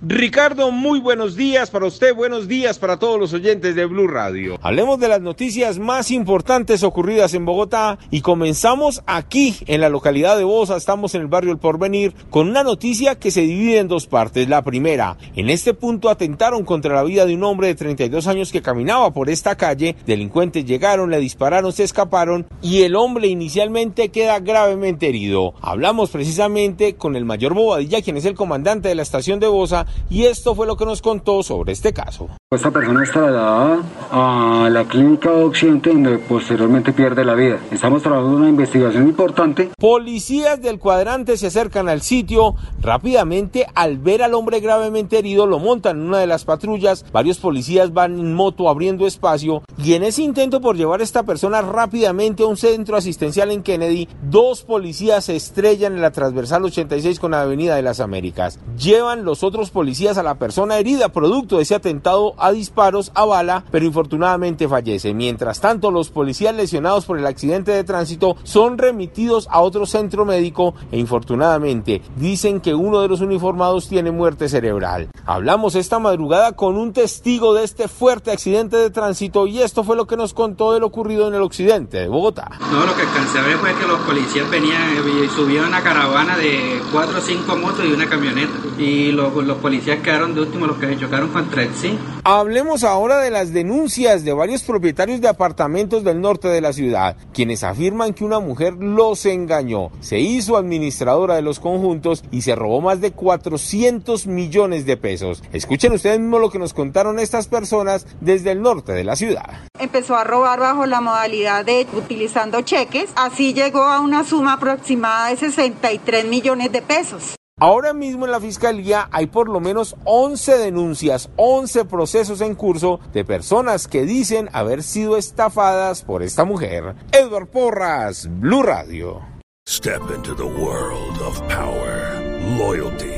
Ricardo, muy buenos días para usted, buenos días para todos los oyentes de Blue Radio. Hablemos de las noticias más importantes ocurridas en Bogotá y comenzamos aquí en la localidad de Bosa, estamos en el barrio El Porvenir, con una noticia que se divide en dos partes. La primera, en este punto atentaron contra la vida de un hombre de 32 años que caminaba por esta calle, delincuentes llegaron, le dispararon, se escaparon y el hombre inicialmente queda gravemente herido. Hablamos precisamente con el mayor Bobadilla, quien es el comandante de la estación de Bosa, y esto fue lo que nos contó sobre este caso. Esta persona es trasladada a la clínica de Occidente donde posteriormente pierde la vida. Estamos trabajando una investigación importante. Policías del cuadrante se acercan al sitio. Rápidamente, al ver al hombre gravemente herido, lo montan en una de las patrullas. Varios policías van en moto abriendo espacio. Y en ese intento por llevar a esta persona rápidamente a un centro asistencial en Kennedy, dos policías se estrellan en la transversal 86 con la Avenida de las Américas. Llevan los otros policías a la persona herida producto de ese atentado a disparos a bala, pero infortunadamente fallece. Mientras tanto, los policías lesionados por el accidente de tránsito son remitidos a otro centro médico e infortunadamente dicen que uno de los uniformados tiene muerte cerebral. Hablamos esta madrugada con un testigo de este fuerte accidente de tránsito y esto fue lo que nos contó de lo ocurrido en el occidente de Bogotá. No, lo que alcancé a ver fue que los policías venían y subieron una caravana de cuatro o cinco motos y una camioneta y los, los policías quedaron de último los que chocaron contra el sí. Hablemos ahora de las denuncias de varios propietarios de apartamentos del norte de la ciudad, quienes afirman que una mujer los engañó, se hizo administradora de los conjuntos y se robó más de 400 millones de pesos. Escuchen ustedes mismos lo que nos contaron estas personas desde el norte de la ciudad. Empezó a robar bajo la modalidad de utilizando cheques, así llegó a una suma aproximada de 63 millones de pesos. Ahora mismo en la fiscalía hay por lo menos 11 denuncias, 11 procesos en curso de personas que dicen haber sido estafadas por esta mujer. Edward Porras, Blue Radio. Step into the world of power, loyalty